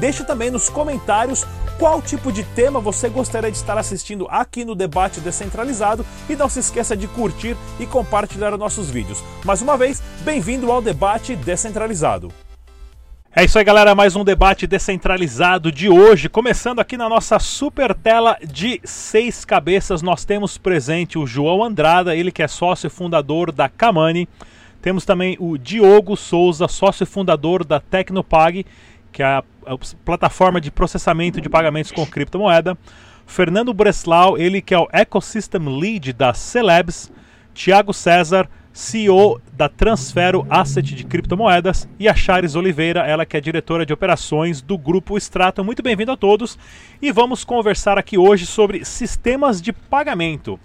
Deixe também nos comentários qual tipo de tema você gostaria de estar assistindo aqui no Debate Descentralizado e não se esqueça de curtir e compartilhar nossos vídeos. Mais uma vez, bem-vindo ao Debate Descentralizado. É isso aí, galera. Mais um debate descentralizado de hoje. Começando aqui na nossa super tela de seis cabeças, nós temos presente o João Andrada, ele que é sócio fundador da Kamani. Temos também o Diogo Souza, sócio fundador da Tecnopag que é a, a plataforma de processamento de pagamentos com criptomoeda. Fernando Breslau, ele que é o Ecosystem Lead da Celebs. Tiago César, CEO da Transfero Asset de criptomoedas. E a Charis Oliveira, ela que é diretora de operações do Grupo Stratum. Muito bem-vindo a todos. E vamos conversar aqui hoje sobre sistemas de pagamento.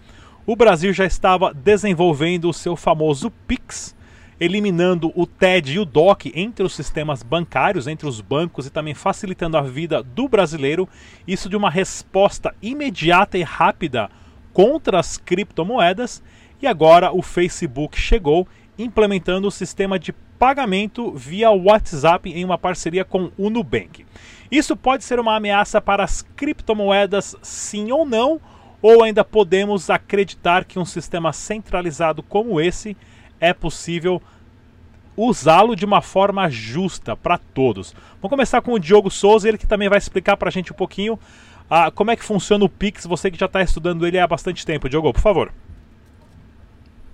O Brasil já estava desenvolvendo o seu famoso PIX, eliminando o TED e o DOC entre os sistemas bancários, entre os bancos e também facilitando a vida do brasileiro. Isso de uma resposta imediata e rápida contra as criptomoedas. E agora o Facebook chegou implementando o sistema de pagamento via WhatsApp em uma parceria com o Nubank. Isso pode ser uma ameaça para as criptomoedas, sim ou não? Ou ainda podemos acreditar que um sistema centralizado como esse é possível usá-lo de uma forma justa para todos. Vamos começar com o Diogo Souza, ele que também vai explicar para a gente um pouquinho ah, como é que funciona o Pix, você que já está estudando ele há bastante tempo. Diogo, por favor.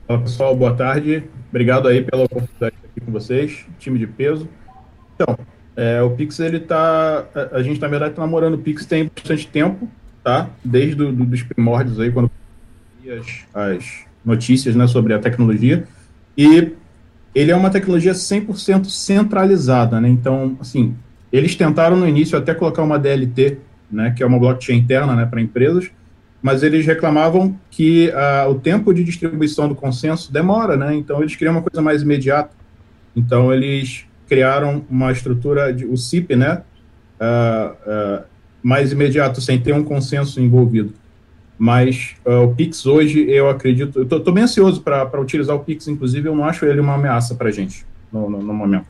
Olá pessoal, boa tarde. Obrigado aí pela oportunidade aqui com vocês, time de peso. Então, é, o Pix, ele tá. A gente, na verdade, está namorando o Pix tem bastante tempo, tá? Desde do, do, os primórdios aí, quando as, as notícias né, sobre a tecnologia. E ele é uma tecnologia 100% centralizada, né? Então, assim, eles tentaram no início até colocar uma DLT, né, que é uma blockchain interna, né, para empresas, mas eles reclamavam que uh, o tempo de distribuição do consenso demora, né? Então eles queriam uma coisa mais imediata. Então eles criaram uma estrutura de o CIP, né, uh, uh, mais imediato, sem ter um consenso envolvido. Mas uh, o Pix hoje, eu acredito, eu estou bem ansioso para utilizar o Pix, inclusive, eu não acho ele uma ameaça para a gente no, no, no, momento.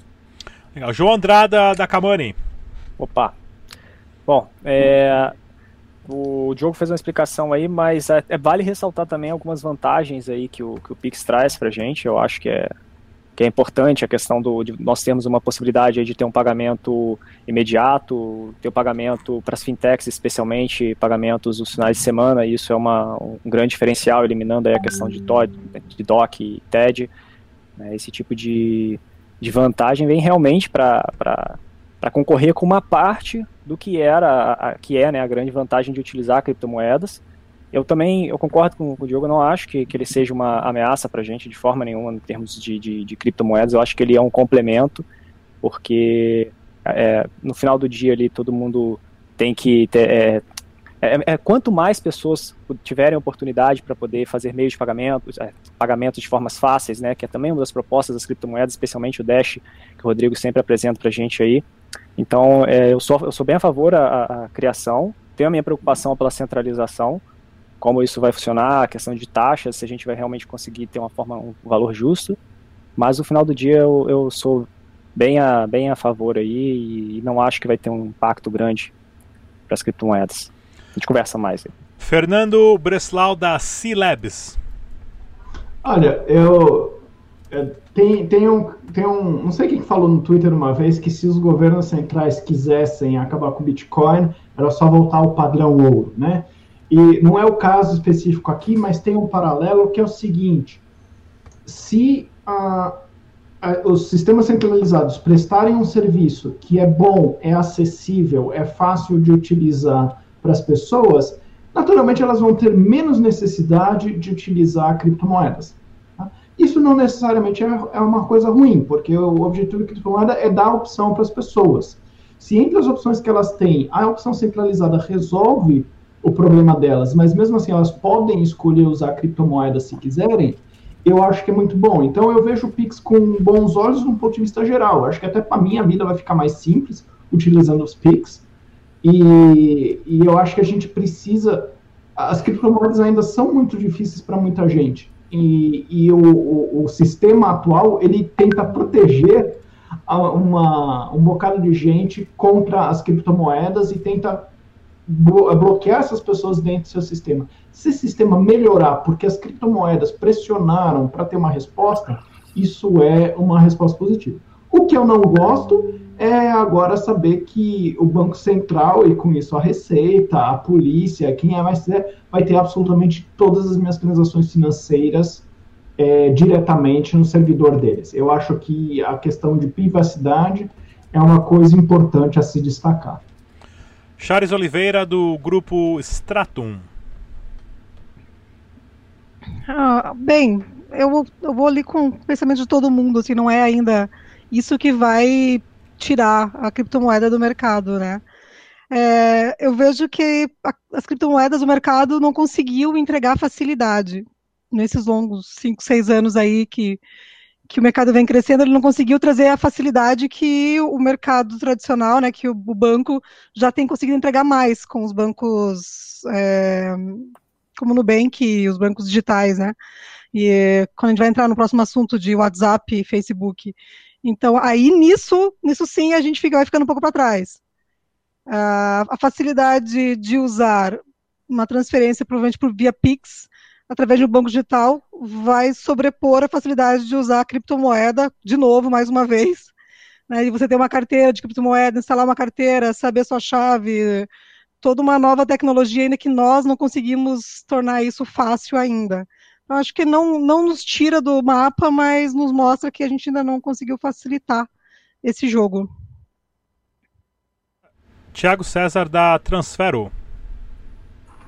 Legal. João Andrada da Camani. Opa. Bom, é, o Diogo fez uma explicação aí, mas é, é, vale ressaltar também algumas vantagens aí que o, que o Pix traz para a gente. Eu acho que é, que é importante a questão do, de nós temos uma possibilidade de ter um pagamento imediato, ter o um pagamento para as fintechs, especialmente pagamentos nos finais de semana, isso é uma, um grande diferencial, eliminando a questão de, to, de DOC e TED. Né, esse tipo de, de vantagem vem realmente para concorrer com uma parte do que era, a, que é né, a grande vantagem de utilizar criptomoedas, eu também eu concordo com, o Diogo, não acho que, que ele seja uma ameaça para a gente de forma nenhuma em termos de, de, de, criptomoedas. Eu acho que ele é um complemento, porque é, no final do dia ali todo mundo tem que ter. É, é, é quanto mais pessoas tiverem oportunidade para poder fazer meios de pagamentos, é, pagamentos de formas fáceis, né, que é também uma das propostas das criptomoedas, especialmente o Dash, que o Rodrigo sempre apresenta para a gente aí. Então, é, eu, sou, eu sou bem a favor da criação, tenho a minha preocupação pela centralização, como isso vai funcionar, a questão de taxas, se a gente vai realmente conseguir ter uma forma, um valor justo. Mas no final do dia eu, eu sou bem a, bem a favor aí e não acho que vai ter um impacto grande para as criptomoedas. A gente conversa mais. Aí. Fernando Breslau da C-Labs. Olha, eu é, tem, tem, um, tem um. Não sei quem falou no Twitter uma vez que se os governos centrais quisessem acabar com o Bitcoin, era só voltar ao padrão ouro, né? E não é o caso específico aqui, mas tem um paralelo que é o seguinte: se a, a, os sistemas centralizados prestarem um serviço que é bom, é acessível, é fácil de utilizar para as pessoas, naturalmente elas vão ter menos necessidade de utilizar criptomoedas. Tá? Isso não necessariamente é, é uma coisa ruim, porque o objetivo da criptomoeda é dar opção para as pessoas. Se entre as opções que elas têm, a opção centralizada resolve o problema delas, mas mesmo assim elas podem escolher usar criptomoedas se quiserem, eu acho que é muito bom. Então eu vejo o Pix com bons olhos no ponto de vista geral. Eu acho que até para mim a vida vai ficar mais simples utilizando os Pix. E, e eu acho que a gente precisa. As criptomoedas ainda são muito difíceis para muita gente. E, e o, o, o, sistema atual ele tenta proteger uma, um bocado de gente contra as criptomoedas e tenta bloquear essas pessoas dentro do seu sistema. Se esse sistema melhorar porque as criptomoedas pressionaram para ter uma resposta, isso é uma resposta positiva. O que eu não gosto é agora saber que o Banco Central, e com isso a Receita, a polícia, quem é mais quiser, vai ter absolutamente todas as minhas transações financeiras é, diretamente no servidor deles. Eu acho que a questão de privacidade é uma coisa importante a se destacar. Charles Oliveira, do grupo Stratum. Ah, bem, eu, eu vou ali com o pensamento de todo mundo, assim, não é ainda isso que vai tirar a criptomoeda do mercado, né? É, eu vejo que a, as criptomoedas, o mercado não conseguiu entregar facilidade nesses longos 5, 6 anos aí que que o mercado vem crescendo, ele não conseguiu trazer a facilidade que o mercado tradicional, né, que o, o banco já tem conseguido entregar mais com os bancos é, como o Nubank e os bancos digitais, né? E quando a gente vai entrar no próximo assunto de WhatsApp e Facebook. Então, aí nisso, nisso sim, a gente fica, vai ficando um pouco para trás. Uh, a facilidade de usar uma transferência, provavelmente por via Pix, através de um banco digital, vai sobrepor a facilidade de usar a criptomoeda, de novo, mais uma vez. Né, e você ter uma carteira de criptomoeda, instalar uma carteira, saber sua chave, toda uma nova tecnologia ainda que nós não conseguimos tornar isso fácil ainda. Eu acho que não, não nos tira do mapa, mas nos mostra que a gente ainda não conseguiu facilitar esse jogo. Tiago César da Transfero.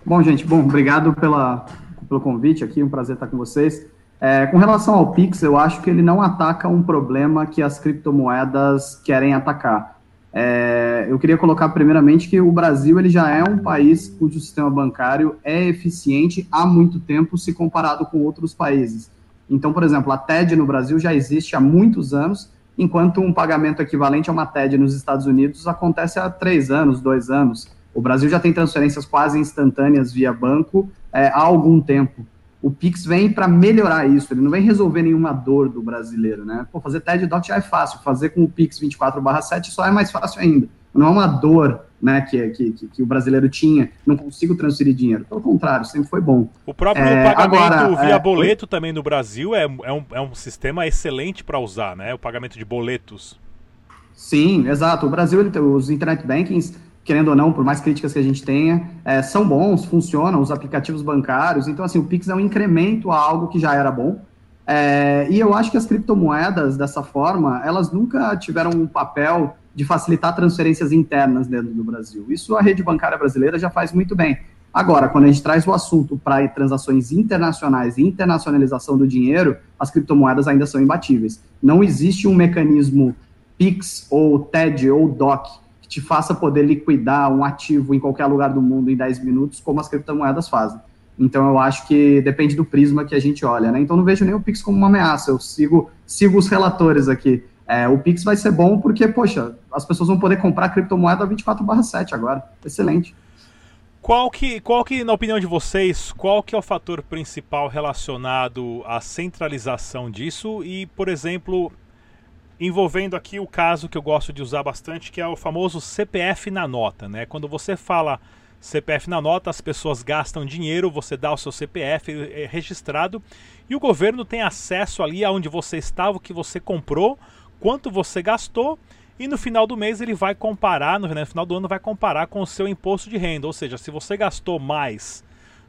Bom, gente, bom, obrigado pela, pelo convite aqui, um prazer estar com vocês. É, com relação ao Pix, eu acho que ele não ataca um problema que as criptomoedas querem atacar. É, eu queria colocar primeiramente que o Brasil ele já é um país cujo sistema bancário é eficiente há muito tempo se comparado com outros países. Então, por exemplo, a TED no Brasil já existe há muitos anos, enquanto um pagamento equivalente a uma TED nos Estados Unidos acontece há três anos, dois anos. O Brasil já tem transferências quase instantâneas via banco é, há algum tempo. O Pix vem para melhorar isso, ele não vem resolver nenhuma dor do brasileiro, né? Pô, fazer TED Doc já é fácil, fazer com o Pix 24/7 só é mais fácil ainda. Não é uma dor né, que, que, que, o brasileiro tinha, não consigo transferir dinheiro. Pelo contrário, sempre foi bom. O próprio é, pagamento agora, via é, boleto também no Brasil é, é, um, é um sistema excelente para usar, né? O pagamento de boletos. Sim, exato. O Brasil, ele, os internet bankings querendo ou não, por mais críticas que a gente tenha, é, são bons, funcionam, os aplicativos bancários. Então, assim, o Pix é um incremento a algo que já era bom. É, e eu acho que as criptomoedas, dessa forma, elas nunca tiveram um papel de facilitar transferências internas dentro do Brasil. Isso a rede bancária brasileira já faz muito bem. Agora, quando a gente traz o assunto para transações internacionais e internacionalização do dinheiro, as criptomoedas ainda são imbatíveis. Não existe um mecanismo PIX ou TED ou DOC te faça poder liquidar um ativo em qualquer lugar do mundo em 10 minutos, como as criptomoedas fazem. Então eu acho que depende do prisma que a gente olha, né? Então não vejo nem o Pix como uma ameaça, eu sigo, sigo os relatores aqui. É, o Pix vai ser bom porque, poxa, as pessoas vão poder comprar criptomoeda 24/7 agora. Excelente. Qual que, qual que, na opinião de vocês, qual que é o fator principal relacionado à centralização disso e, por exemplo, envolvendo aqui o caso que eu gosto de usar bastante, que é o famoso CPF na nota, né? Quando você fala CPF na nota, as pessoas gastam dinheiro, você dá o seu CPF é registrado e o governo tem acesso ali aonde você estava, o que você comprou, quanto você gastou e no final do mês ele vai comparar, no final do ano vai comparar com o seu imposto de renda, ou seja, se você gastou mais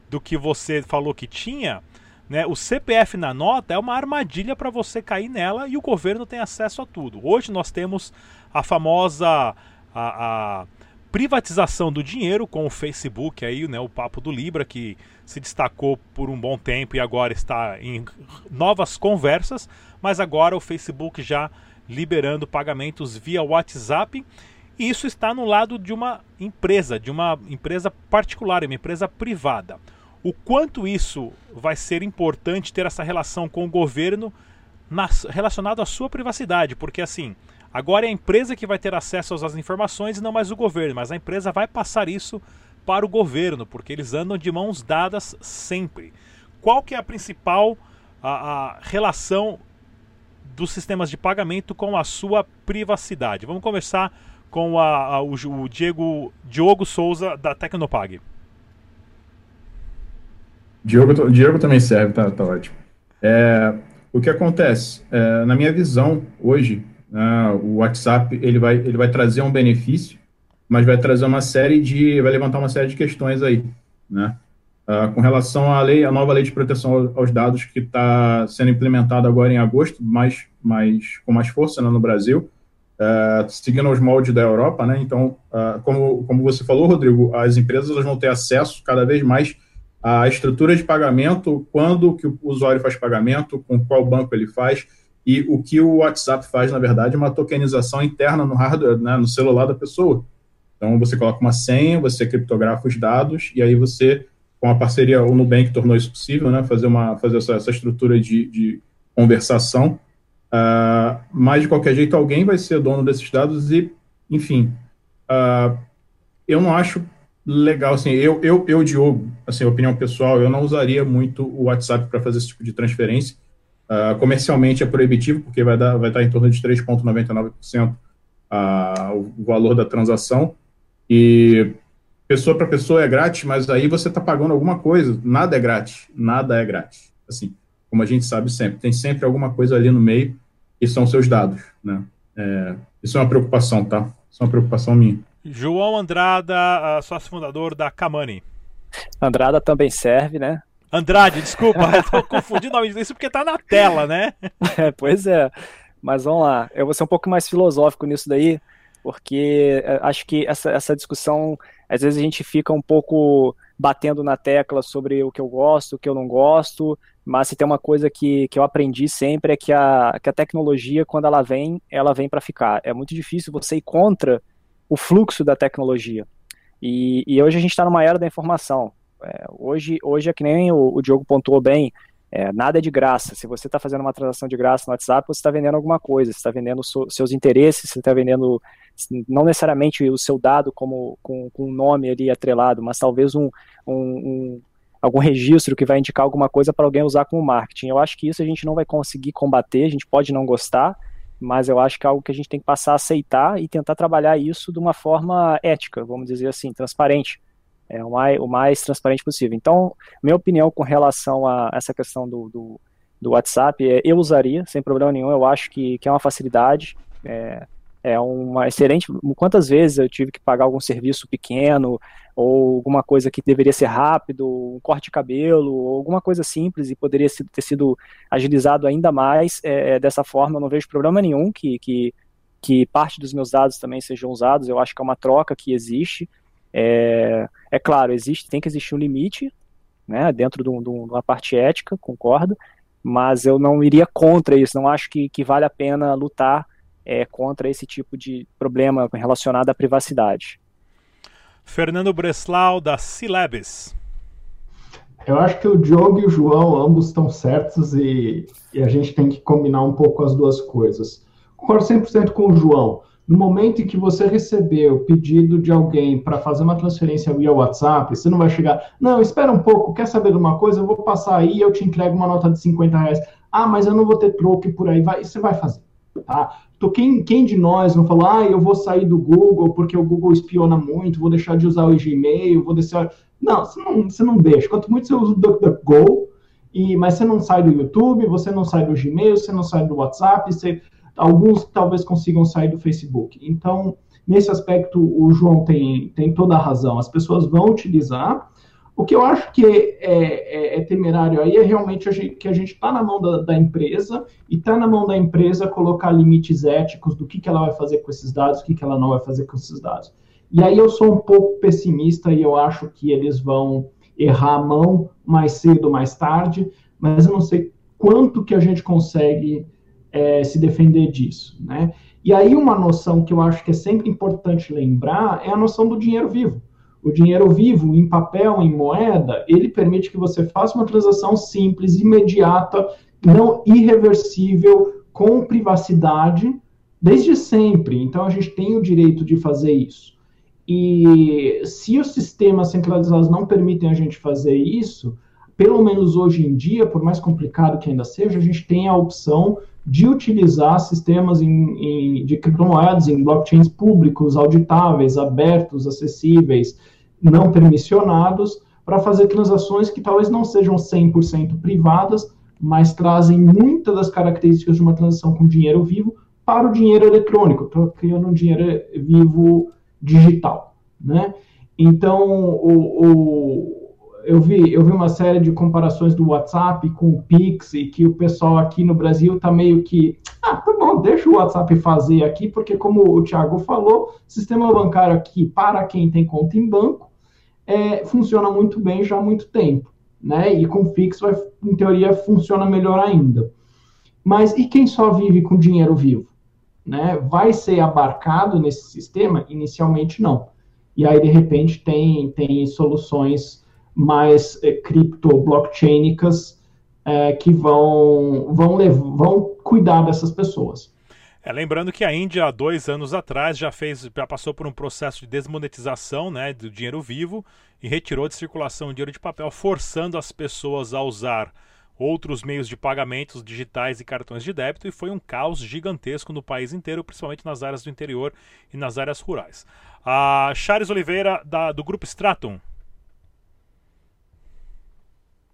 do que você falou que tinha, né? O CPF na nota é uma armadilha para você cair nela e o governo tem acesso a tudo. Hoje nós temos a famosa a, a privatização do dinheiro com o Facebook aí, né, o papo do Libra que se destacou por um bom tempo e agora está em novas conversas, mas agora o Facebook já liberando pagamentos via WhatsApp E isso está no lado de uma empresa, de uma empresa particular, uma empresa privada. O quanto isso vai ser importante ter essa relação com o governo na, relacionado à sua privacidade, porque assim, agora é a empresa que vai ter acesso às informações e não mais o governo, mas a empresa vai passar isso para o governo, porque eles andam de mãos dadas sempre. Qual que é a principal a, a relação dos sistemas de pagamento com a sua privacidade? Vamos começar com a, o, o, Diego Diogo Souza da Tecnopag. Diogo, Diogo também serve, tá, tá ótimo. É, o que acontece? É, na minha visão, hoje, né, o WhatsApp ele vai, ele vai trazer um benefício, mas vai trazer uma série de. vai levantar uma série de questões aí, né? Uh, com relação à lei, a nova lei de proteção aos dados que está sendo implementada agora em agosto, mais, mais, com mais força né, no Brasil, uh, seguindo os moldes da Europa, né? Então, uh, como, como você falou, Rodrigo, as empresas vão ter acesso cada vez mais à estrutura de pagamento, quando que o usuário faz pagamento, com qual banco ele faz, e o que o WhatsApp faz, na verdade, é uma tokenização interna no hardware, né, no celular da pessoa. Então, você coloca uma senha, você criptografa os dados, e aí você, com a parceria, o Nubank tornou isso possível, né, fazer, uma, fazer essa, essa estrutura de, de conversação Uh, mas, de qualquer jeito, alguém vai ser dono desses dados e, enfim, uh, eu não acho legal, assim, eu, eu, eu, Diogo, assim, opinião pessoal, eu não usaria muito o WhatsApp para fazer esse tipo de transferência. Uh, comercialmente é proibitivo, porque vai, dar, vai estar em torno de 3,99% uh, o valor da transação. E pessoa para pessoa é grátis, mas aí você está pagando alguma coisa. Nada é grátis, nada é grátis. Assim, como a gente sabe sempre, tem sempre alguma coisa ali no meio que são seus dados, né? É, isso é uma preocupação, tá? Isso é uma preocupação minha. João Andrada, sócio fundador da Kamani. Andrada também serve, né? Andrade, desculpa, estou confundindo o nome disso porque está na tela, né? É, pois é. Mas vamos lá, eu vou ser um pouco mais filosófico nisso daí, porque é, acho que essa, essa discussão, às vezes a gente fica um pouco batendo na tecla sobre o que eu gosto, o que eu não gosto, mas se tem uma coisa que, que eu aprendi sempre é que a, que a tecnologia, quando ela vem, ela vem para ficar. É muito difícil você ir contra o fluxo da tecnologia. E, e hoje a gente está numa era da informação. É, hoje, hoje é que nem o, o Diogo pontuou bem, é, nada é de graça. Se você está fazendo uma transação de graça no WhatsApp, você está vendendo alguma coisa, você está vendendo so, seus interesses, você está vendendo não necessariamente o seu dado como com, com um nome ali atrelado, mas talvez um, um, um algum registro que vai indicar alguma coisa para alguém usar como marketing. Eu acho que isso a gente não vai conseguir combater, a gente pode não gostar, mas eu acho que é algo que a gente tem que passar a aceitar e tentar trabalhar isso de uma forma ética, vamos dizer assim, transparente. É o mais, o mais transparente possível. Então, minha opinião com relação a essa questão do, do, do WhatsApp é eu usaria, sem problema nenhum, eu acho que, que é uma facilidade. É, é uma excelente. Quantas vezes eu tive que pagar algum serviço pequeno ou alguma coisa que deveria ser rápido, um corte de cabelo, ou alguma coisa simples e poderia ter sido agilizado ainda mais é, é, dessa forma. Eu não vejo problema nenhum que, que, que parte dos meus dados também sejam usados. Eu acho que é uma troca que existe. É, é claro, existe, tem que existir um limite, né, dentro de, um, de uma parte ética, concordo, mas eu não iria contra isso. Não acho que, que vale a pena lutar é, contra esse tipo de problema relacionado à privacidade. Fernando Breslau, da Silabs. Eu acho que o Diogo e o João ambos estão certos e, e, a gente tem que combinar um pouco as duas coisas. Concordo 100% com o João. No momento em que você receber o pedido de alguém para fazer uma transferência via WhatsApp, você não vai chegar, não, espera um pouco, quer saber de uma coisa? Eu vou passar aí e eu te entrego uma nota de 50 reais. Ah, mas eu não vou ter troco e por aí vai. Você vai fazer. Tá? Então, quem, quem de nós não falou, ah, eu vou sair do Google porque o Google espiona muito, vou deixar de usar o Gmail, vou deixar. Não, você não, você não deixa. Quanto muito você usa o DuckDuckGo, e, mas você não sai do YouTube, você não sai do Gmail, você não sai do WhatsApp, você, alguns talvez consigam sair do Facebook. Então, nesse aspecto, o João tem, tem toda a razão. As pessoas vão utilizar, o que eu acho que é, é, é temerário aí é realmente a gente, que a gente está na mão da, da empresa e está na mão da empresa colocar limites éticos do que, que ela vai fazer com esses dados, o que, que ela não vai fazer com esses dados. E aí eu sou um pouco pessimista e eu acho que eles vão errar a mão mais cedo ou mais tarde, mas eu não sei quanto que a gente consegue é, se defender disso, né? E aí uma noção que eu acho que é sempre importante lembrar é a noção do dinheiro vivo. O dinheiro vivo, em papel, em moeda, ele permite que você faça uma transação simples, imediata, não irreversível, com privacidade, desde sempre. Então a gente tem o direito de fazer isso. E se os sistemas centralizados não permitem a gente fazer isso, pelo menos hoje em dia, por mais complicado que ainda seja, a gente tem a opção de utilizar sistemas em, em, de criptomoedas em blockchains públicos, auditáveis, abertos, acessíveis, não permissionados, para fazer transações que talvez não sejam 100% privadas, mas trazem muitas das características de uma transação com dinheiro vivo para o dinheiro eletrônico, estou criando um dinheiro vivo digital, né? Então, o, o eu vi, eu vi uma série de comparações do WhatsApp com o Pix e que o pessoal aqui no Brasil tá meio que, ah, tá bom, deixa o WhatsApp fazer aqui, porque como o Thiago falou, sistema bancário aqui para quem tem conta em banco é, funciona muito bem já há muito tempo, né? E com o Pix vai, em teoria, funciona melhor ainda. Mas e quem só vive com dinheiro vivo? Né? Vai ser abarcado nesse sistema? Inicialmente não. E aí, de repente, tem, tem soluções mais é, cripto-blockchainicas é, que vão, vão, vão cuidar dessas pessoas. É, lembrando que a Índia, há dois anos atrás, já fez, já passou por um processo de desmonetização né, do dinheiro vivo e retirou de circulação o dinheiro de papel, forçando as pessoas a usar outros meios de pagamentos digitais e cartões de débito, e foi um caos gigantesco no país inteiro, principalmente nas áreas do interior e nas áreas rurais. A Charles Oliveira, da, do Grupo Stratum.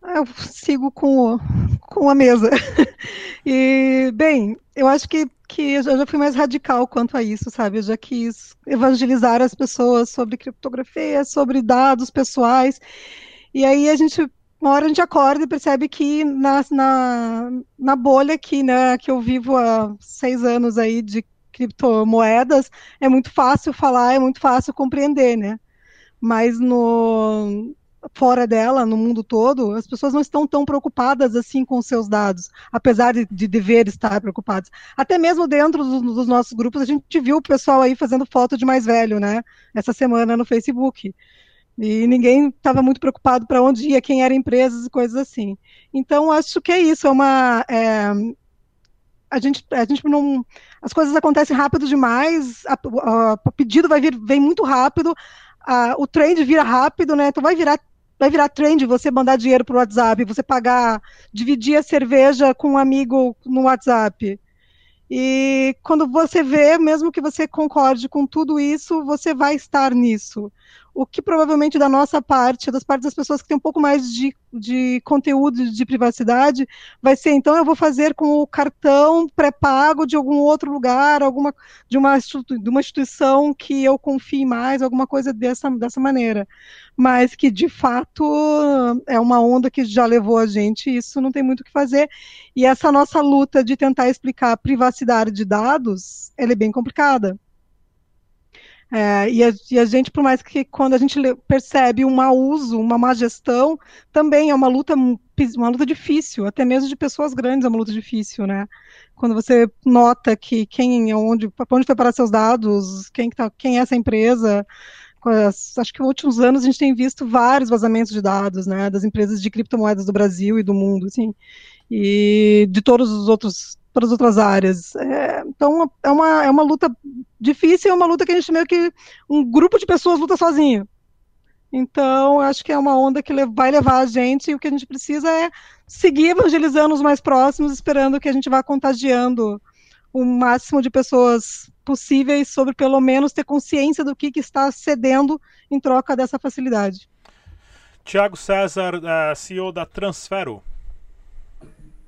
Eu sigo com, o, com a mesa. E, bem, eu acho que, que eu já fui mais radical quanto a isso, sabe? Eu já quis evangelizar as pessoas sobre criptografia, sobre dados pessoais. E aí a gente, uma hora a gente acorda e percebe que na, na, na bolha aqui, né, que eu vivo há seis anos aí de criptomoedas, é muito fácil falar, é muito fácil compreender, né? Mas no, fora dela, no mundo todo, as pessoas não estão tão preocupadas assim com seus dados, apesar de, de dever estar preocupadas. Até mesmo dentro dos, dos, nossos grupos, a gente viu o pessoal aí fazendo foto de mais velho, né? Essa semana no Facebook. E ninguém estava muito preocupado para onde ia, quem eram empresas e coisas assim. Então, acho que é isso, é uma. É, a gente, a gente não. As coisas acontecem rápido demais, o pedido vai vir, vem muito rápido, a, o trend vira rápido, né? Então vai virar vai virar trend você mandar dinheiro para o WhatsApp, você pagar, dividir a cerveja com um amigo no WhatsApp. E quando você vê, mesmo que você concorde com tudo isso, você vai estar nisso o que provavelmente da nossa parte, das partes das pessoas que têm um pouco mais de, de conteúdo de privacidade, vai ser então eu vou fazer com o cartão pré-pago de algum outro lugar, alguma de uma, de uma instituição que eu confie mais, alguma coisa dessa, dessa maneira. Mas que de fato é uma onda que já levou a gente, isso não tem muito o que fazer. E essa nossa luta de tentar explicar privacidade de dados, ela é bem complicada. É, e, a, e, a, gente, por mais que quando a gente percebe um mau uso, uma má gestão, também é uma luta, uma luta difícil, até mesmo de pessoas grandes é uma luta difícil, né? Quando você nota que quem, onde, onde foi parar seus dados, quem, tá, quem é essa empresa, acho que nos últimos anos a gente tem visto vários vazamentos de dados, né, das empresas de criptomoedas do Brasil e do mundo, assim, e de todos os outros para as outras áreas. É, então, é uma, é uma luta difícil, é uma luta que a gente meio que um grupo de pessoas luta sozinho. Então, acho que é uma onda que vai levar a gente, e o que a gente precisa é seguir evangelizando os mais próximos, esperando que a gente vá contagiando o máximo de pessoas possíveis sobre, pelo menos, ter consciência do que, que está cedendo em troca dessa facilidade. Tiago César, uh, CEO da Transfero.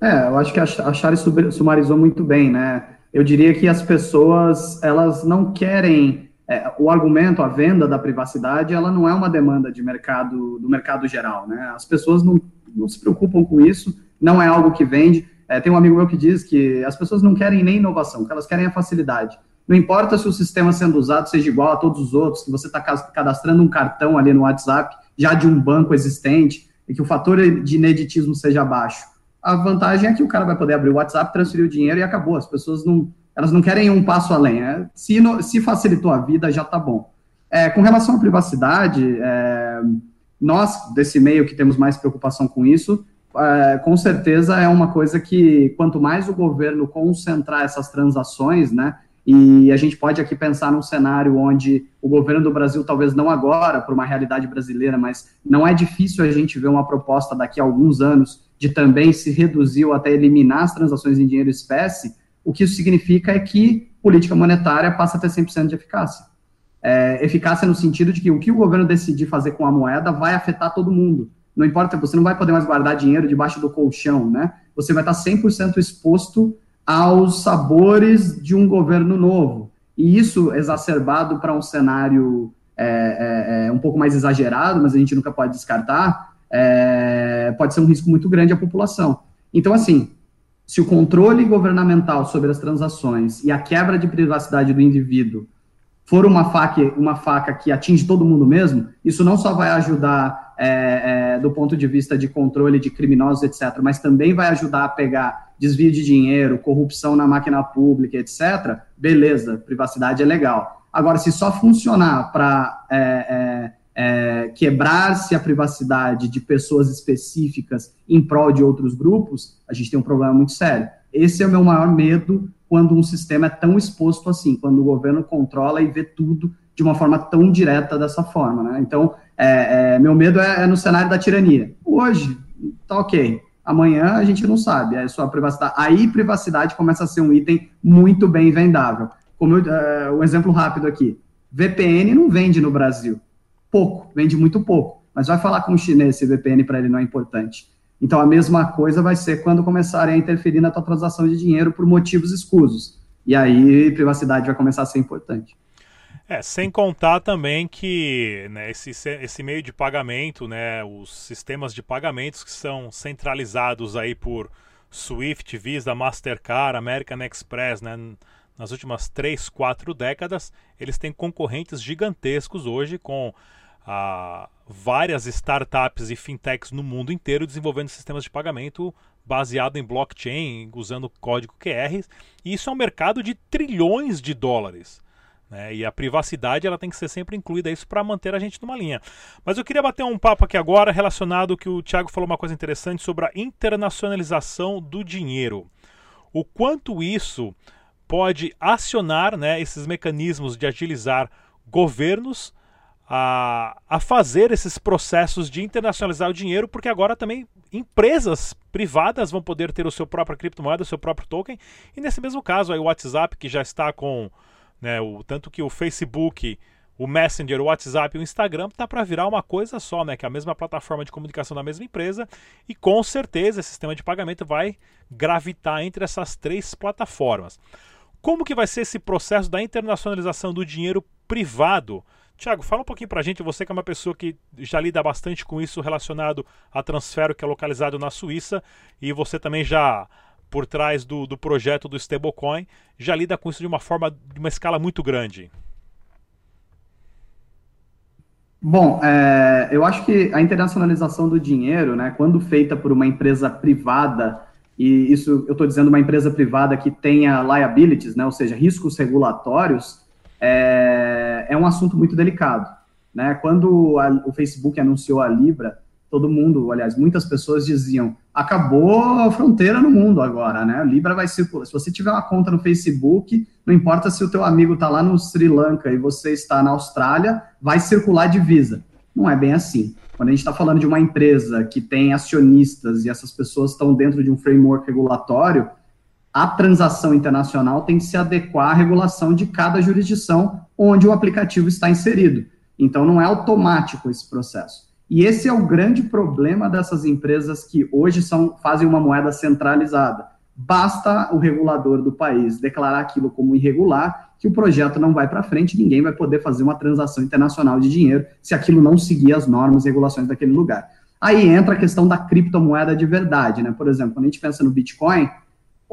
É, eu acho que a Charles sumarizou muito bem, né? Eu diria que as pessoas, elas não querem, é, o argumento, a venda da privacidade, ela não é uma demanda de mercado, do mercado geral, né? As pessoas não, não se preocupam com isso, não é algo que vende. É, tem um amigo meu que diz que as pessoas não querem nem inovação, que elas querem a facilidade. Não importa se o sistema sendo usado seja igual a todos os outros, que você está cadastrando um cartão ali no WhatsApp, já de um banco existente, e que o fator de ineditismo seja baixo a vantagem é que o cara vai poder abrir o WhatsApp, transferir o dinheiro e acabou. As pessoas não, Elas não querem um passo além. É, se, no, se facilitou a vida, já está bom. É, com relação à privacidade, é, nós, desse meio que temos mais preocupação com isso, é, com certeza é uma coisa que, quanto mais o governo concentrar essas transações, né, e a gente pode aqui pensar num cenário onde o governo do Brasil, talvez não agora, por uma realidade brasileira, mas não é difícil a gente ver uma proposta daqui a alguns anos de também se reduzir ou até eliminar as transações em dinheiro espécie, o que isso significa é que política monetária passa a ter 100% de eficácia. É, eficácia no sentido de que o que o governo decidir fazer com a moeda vai afetar todo mundo. Não importa, você não vai poder mais guardar dinheiro debaixo do colchão, né? Você vai estar 100% exposto aos sabores de um governo novo. E isso exacerbado para um cenário é, é, é, um pouco mais exagerado, mas a gente nunca pode descartar, é, pode ser um risco muito grande à população. Então, assim, se o controle governamental sobre as transações e a quebra de privacidade do indivíduo for uma faca, uma faca que atinge todo mundo mesmo, isso não só vai ajudar é, é, do ponto de vista de controle de criminosos, etc., mas também vai ajudar a pegar desvio de dinheiro, corrupção na máquina pública, etc., beleza, privacidade é legal. Agora, se só funcionar para é, é, quebrar-se a privacidade de pessoas específicas em prol de outros grupos, a gente tem um problema muito sério. Esse é o meu maior medo quando um sistema é tão exposto assim, quando o governo controla e vê tudo de uma forma tão direta dessa forma, né? Então, é, é, meu medo é, é, no cenário da tirania. Hoje, tá ok. Amanhã a gente não sabe. É sua privacidade. Aí privacidade começa a ser um item muito bem vendável. Como eu, é, um exemplo rápido aqui. VPN não vende no Brasil. Pouco, vende muito pouco. Mas vai falar com o chinês se VPN para ele não é importante. Então a mesma coisa vai ser quando começarem a interferir na tua transação de dinheiro por motivos escusos. E aí privacidade vai começar a ser importante. É, sem contar também que né, esse, esse meio de pagamento, né, os sistemas de pagamentos que são centralizados aí por Swift, Visa, Mastercard, American Express, né, nas últimas 3, 4 décadas, eles têm concorrentes gigantescos hoje com ah, várias startups e fintechs no mundo inteiro desenvolvendo sistemas de pagamento baseado em blockchain, usando código QR. E isso é um mercado de trilhões de dólares. Né? E a privacidade ela tem que ser sempre incluída isso para manter a gente numa linha. Mas eu queria bater um papo aqui agora relacionado que o Thiago falou uma coisa interessante sobre a internacionalização do dinheiro. O quanto isso pode acionar né, esses mecanismos de agilizar governos a, a fazer esses processos de internacionalizar o dinheiro, porque agora também empresas privadas vão poder ter o seu próprio criptomoeda, o seu próprio token. E nesse mesmo caso, aí, o WhatsApp, que já está com né? O, tanto que o Facebook, o Messenger, o WhatsApp e o Instagram tá para virar uma coisa só, né? Que é a mesma plataforma de comunicação da mesma empresa e com certeza esse sistema de pagamento vai gravitar entre essas três plataformas. Como que vai ser esse processo da internacionalização do dinheiro privado? Tiago, fala um pouquinho para a gente, você que é uma pessoa que já lida bastante com isso relacionado a transfero que é localizado na Suíça e você também já por trás do, do projeto do stablecoin já lida com isso de uma forma, de uma escala muito grande? Bom, é, eu acho que a internacionalização do dinheiro, né, quando feita por uma empresa privada, e isso eu estou dizendo uma empresa privada que tenha liabilities, né, ou seja, riscos regulatórios, é, é um assunto muito delicado. Né? Quando a, o Facebook anunciou a Libra, todo mundo, aliás, muitas pessoas diziam, acabou a fronteira no mundo agora, né? A Libra vai circular. Se você tiver uma conta no Facebook, não importa se o teu amigo está lá no Sri Lanka e você está na Austrália, vai circular divisa. Não é bem assim. Quando a gente está falando de uma empresa que tem acionistas e essas pessoas estão dentro de um framework regulatório, a transação internacional tem que se adequar à regulação de cada jurisdição onde o aplicativo está inserido. Então, não é automático esse processo. E esse é o grande problema dessas empresas que hoje são, fazem uma moeda centralizada. Basta o regulador do país declarar aquilo como irregular, que o projeto não vai para frente, ninguém vai poder fazer uma transação internacional de dinheiro se aquilo não seguir as normas e regulações daquele lugar. Aí entra a questão da criptomoeda de verdade, né? Por exemplo, quando a gente pensa no Bitcoin,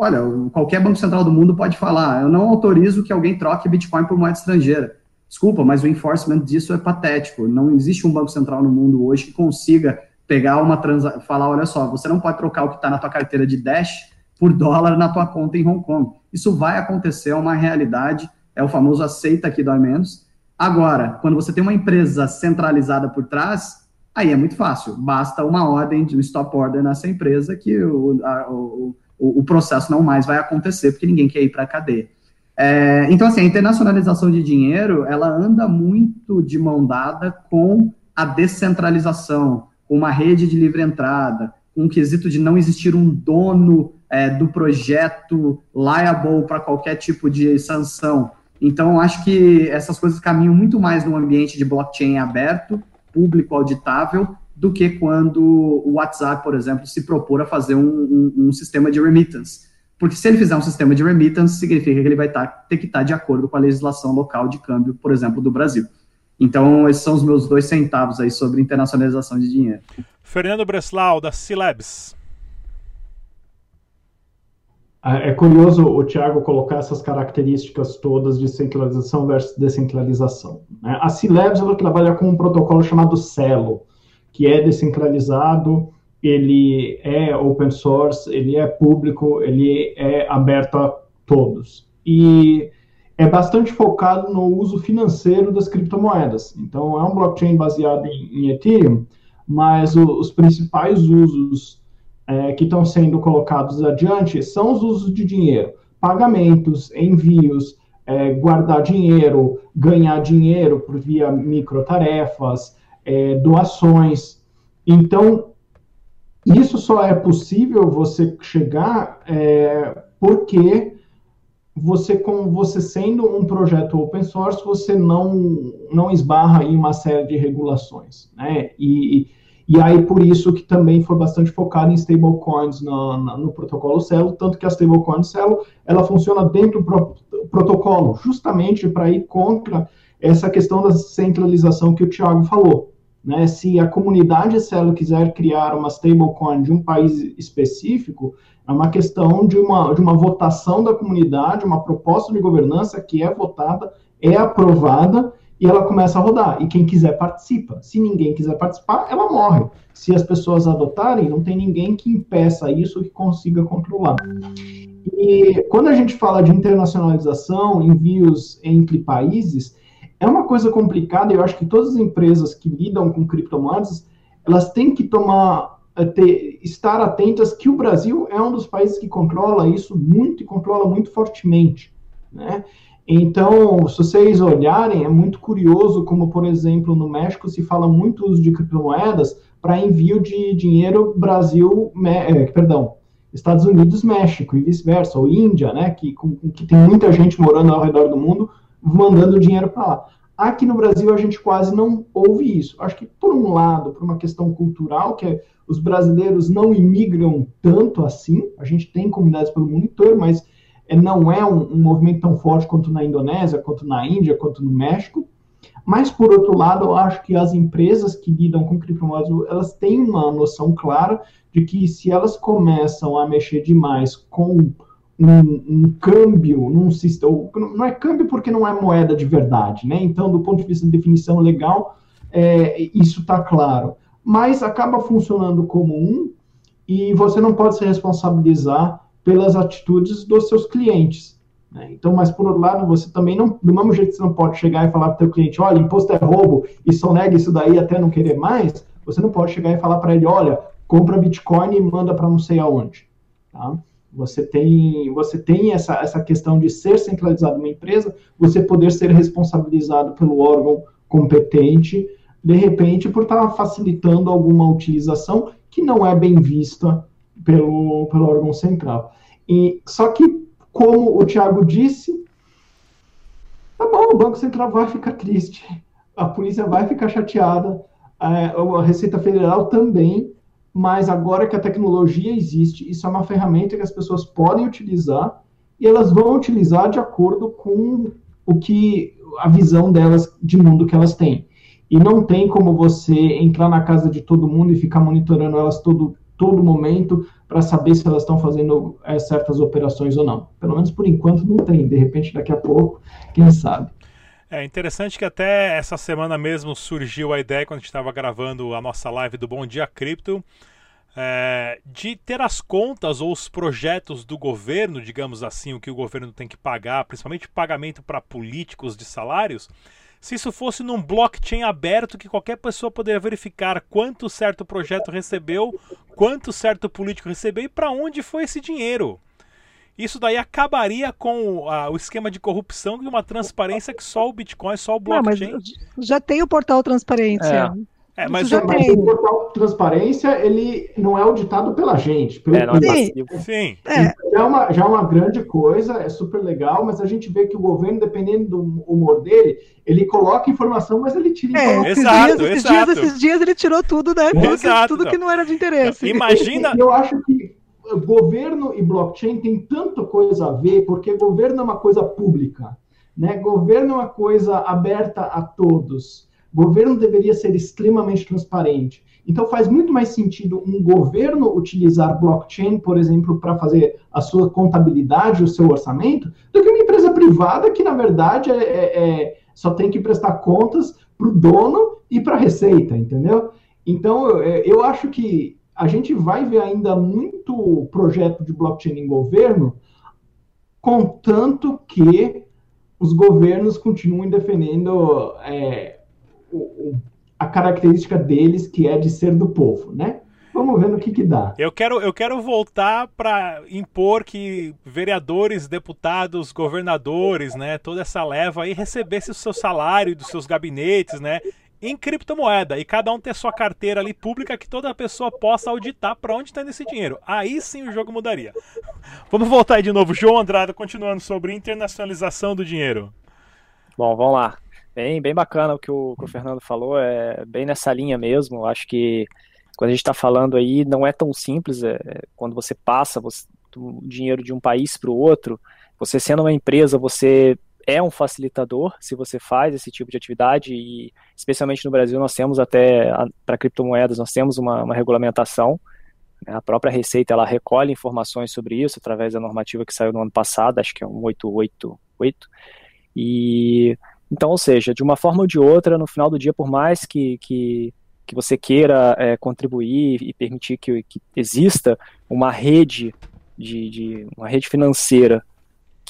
olha, qualquer banco central do mundo pode falar, eu não autorizo que alguém troque Bitcoin por moeda estrangeira. Desculpa, mas o enforcement disso é patético. Não existe um banco central no mundo hoje que consiga pegar uma transação, falar, olha só, você não pode trocar o que está na tua carteira de Dash por dólar na tua conta em Hong Kong. Isso vai acontecer, é uma realidade, é o famoso aceita que dói menos. Agora, quando você tem uma empresa centralizada por trás, aí é muito fácil. Basta uma ordem de um stop order nessa empresa que o, a, o, o, processo não mais vai acontecer, porque ninguém quer ir para a cadeia. É, então, assim, a internacionalização de dinheiro, ela anda muito de mão dada com a descentralização, com uma rede de livre entrada, com o quesito de não existir um dono é, do projeto liable para qualquer tipo de sanção. Então, acho que essas coisas caminham muito mais no ambiente de blockchain aberto, público, auditável, do que quando o WhatsApp, por exemplo, se propor a fazer um, um, um sistema de remittance. Porque se ele fizer um sistema de remittance, significa que ele vai tá, ter que estar tá de acordo com a legislação local de câmbio, por exemplo, do Brasil. Então, esses são os meus dois centavos aí sobre internacionalização de dinheiro. Fernando Breslau, da C-Labs. Ah, é curioso o Tiago colocar essas características todas de centralização versus descentralização. Né? A C-Labs ela trabalha com um protocolo chamado Celo, que é descentralizado, ele é open source, ele é público, ele é aberto a todos. E é bastante focado no uso financeiro das criptomoedas. Então, é um blockchain baseado em, em Ethereum, mas o, os principais usos é, que estão sendo colocados adiante são os usos de dinheiro, pagamentos, envios, é, guardar dinheiro, ganhar dinheiro por via microtarefas, é, doações. Então, isso só é possível você chegar é, porque você, com você sendo um projeto open source, você não, não esbarra em uma série de regulações, né? E, e aí, por isso que também foi bastante focado em stablecoins no, no protocolo Celo, tanto que a stablecoin Celo, ela funciona dentro do pro, protocolo, justamente para ir contra essa questão da centralização que o Thiago falou. Né? Se a comunidade Celo quiser criar uma stablecoin de um país específico, é uma questão de uma, de uma votação da comunidade, uma proposta de governança que é votada, é aprovada, e ela começa a rodar. E quem quiser participa. Se ninguém quiser participar, ela morre. Se as pessoas adotarem, não tem ninguém que impeça isso, que consiga controlar. E quando a gente fala de internacionalização, envios entre países, é uma coisa complicada. Eu acho que todas as empresas que lidam com criptomoedas, elas têm que tomar eh, ter, estar atentas que o Brasil é um dos países que controla isso muito e controla muito fortemente, né? Então, se vocês olharem, é muito curioso como, por exemplo, no México se fala muito uso de criptomoedas para envio de dinheiro Brasil, é, perdão, Estados Unidos, México e vice-versa, ou Índia, né, que, com, que tem muita gente morando ao redor do mundo mandando dinheiro para lá. Aqui no Brasil a gente quase não ouve isso. Acho que por um lado, por uma questão cultural, que é, os brasileiros não imigram tanto assim, a gente tem comunidades pelo mundo inteiro, mas é, não é um, um, movimento tão forte quanto na Indonésia, quanto na Índia, quanto no México. Mas, por outro lado, eu acho que as empresas que lidam com criptomoedas, elas têm uma noção clara de que se elas começam a mexer demais com um, um câmbio num sistema, não é câmbio porque não é moeda de verdade, né? Então, do ponto de vista de definição legal, é, isso está claro. Mas acaba funcionando como um e você não pode se responsabilizar pelas atitudes dos seus clientes. Né? Então, mas por outro lado, você também não, do mesmo jeito que você não pode chegar e falar para o teu cliente, olha, imposto é roubo e só nega isso daí até não querer mais, você não pode chegar e falar para ele, olha, compra Bitcoin e manda para não sei aonde. Tá? Você tem, você tem essa, essa questão de ser centralizado uma empresa, você poder ser responsabilizado pelo órgão competente, de repente, por estar tá facilitando alguma utilização que não é bem vista pelo, pelo órgão central. E, só que, como o Tiago disse, tá bom, o Banco Central vai ficar triste, a polícia vai ficar chateada, a Receita Federal também, mas agora que a tecnologia existe, isso é uma ferramenta que as pessoas podem utilizar e elas vão utilizar de acordo com o que a visão delas de mundo que elas têm. E não tem como você entrar na casa de todo mundo e ficar monitorando elas todo todo momento para saber se elas estão fazendo é, certas operações ou não. Pelo menos por enquanto não tem. De repente, daqui a pouco, quem sabe. É interessante que até essa semana mesmo surgiu a ideia, quando a gente estava gravando a nossa live do Bom Dia Cripto, é, de ter as contas ou os projetos do governo, digamos assim, o que o governo tem que pagar, principalmente pagamento para políticos de salários, se isso fosse num blockchain aberto que qualquer pessoa poderia verificar quanto certo projeto recebeu, quanto certo político recebeu e para onde foi esse dinheiro. Isso daí acabaria com a, o esquema de corrupção e uma transparência que só o Bitcoin, só o blockchain. Não, já tem o portal transparência. É. É, mas já tem. O portal transparência, ele não é auditado pela gente. Pelo é, não é Sim. Sim. É. Já, é uma, já é uma grande coisa, é super legal, mas a gente vê que o governo, dependendo do humor dele, ele coloca informação, mas ele tira é, informação. Exato, dias, esses, exato. Dias, esses dias ele tirou tudo, né? Exato. Tudo que não era de interesse. Imagina. Eu acho que governo e blockchain tem tanta coisa a ver, porque governo é uma coisa pública, né? Governo é uma coisa aberta a todos. Governo deveria ser extremamente transparente. Então faz muito mais sentido um governo utilizar blockchain, por exemplo, para fazer a sua contabilidade, o seu orçamento, do que uma empresa privada que, na verdade, é, é, é só tem que prestar contas para o dono e para a receita, entendeu? Então, eu, é, eu acho que a gente vai ver ainda muito projeto de blockchain em governo, contanto que os governos continuem defendendo é, o, a característica deles, que é de ser do povo, né? Vamos ver no que, que dá. Eu quero, eu quero voltar para impor que vereadores, deputados, governadores, né, toda essa leva aí recebesse o seu salário dos seus gabinetes, né, em criptomoeda e cada um ter sua carteira ali pública que toda pessoa possa auditar para onde está esse dinheiro. Aí sim o jogo mudaria. Vamos voltar aí de novo, João Andrade, continuando sobre internacionalização do dinheiro. Bom, vamos lá. Bem, bem bacana o que o, que o Fernando falou, é bem nessa linha mesmo. Acho que quando a gente está falando aí, não é tão simples. É, quando você passa o dinheiro de um país para o outro, você sendo uma empresa, você é um facilitador se você faz esse tipo de atividade e especialmente no Brasil nós temos até para criptomoedas nós temos uma, uma regulamentação né? a própria Receita ela recolhe informações sobre isso através da normativa que saiu no ano passado acho que é um 888 e então, ou seja, de uma forma ou de outra, no final do dia, por mais que, que, que você queira é, contribuir e permitir que, que exista uma rede de, de, uma rede financeira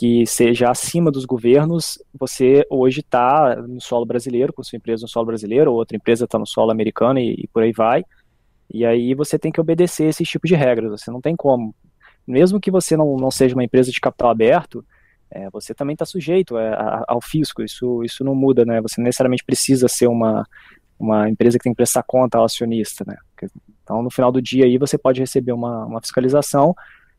que seja acima dos governos, você hoje está no solo brasileiro, com sua empresa no solo brasileiro, ou outra empresa está no solo americano e, e, por aí vai. E aí você tem que obedecer esse tipo de regras, você não tem como. Mesmo que você não, não seja uma empresa de capital aberto, é, você também está sujeito é, ao fisco, isso, isso não muda, né? Você necessariamente precisa ser uma, uma empresa que tem que prestar conta ao acionista, né? Então, no final do dia aí, você pode receber uma, uma fiscalização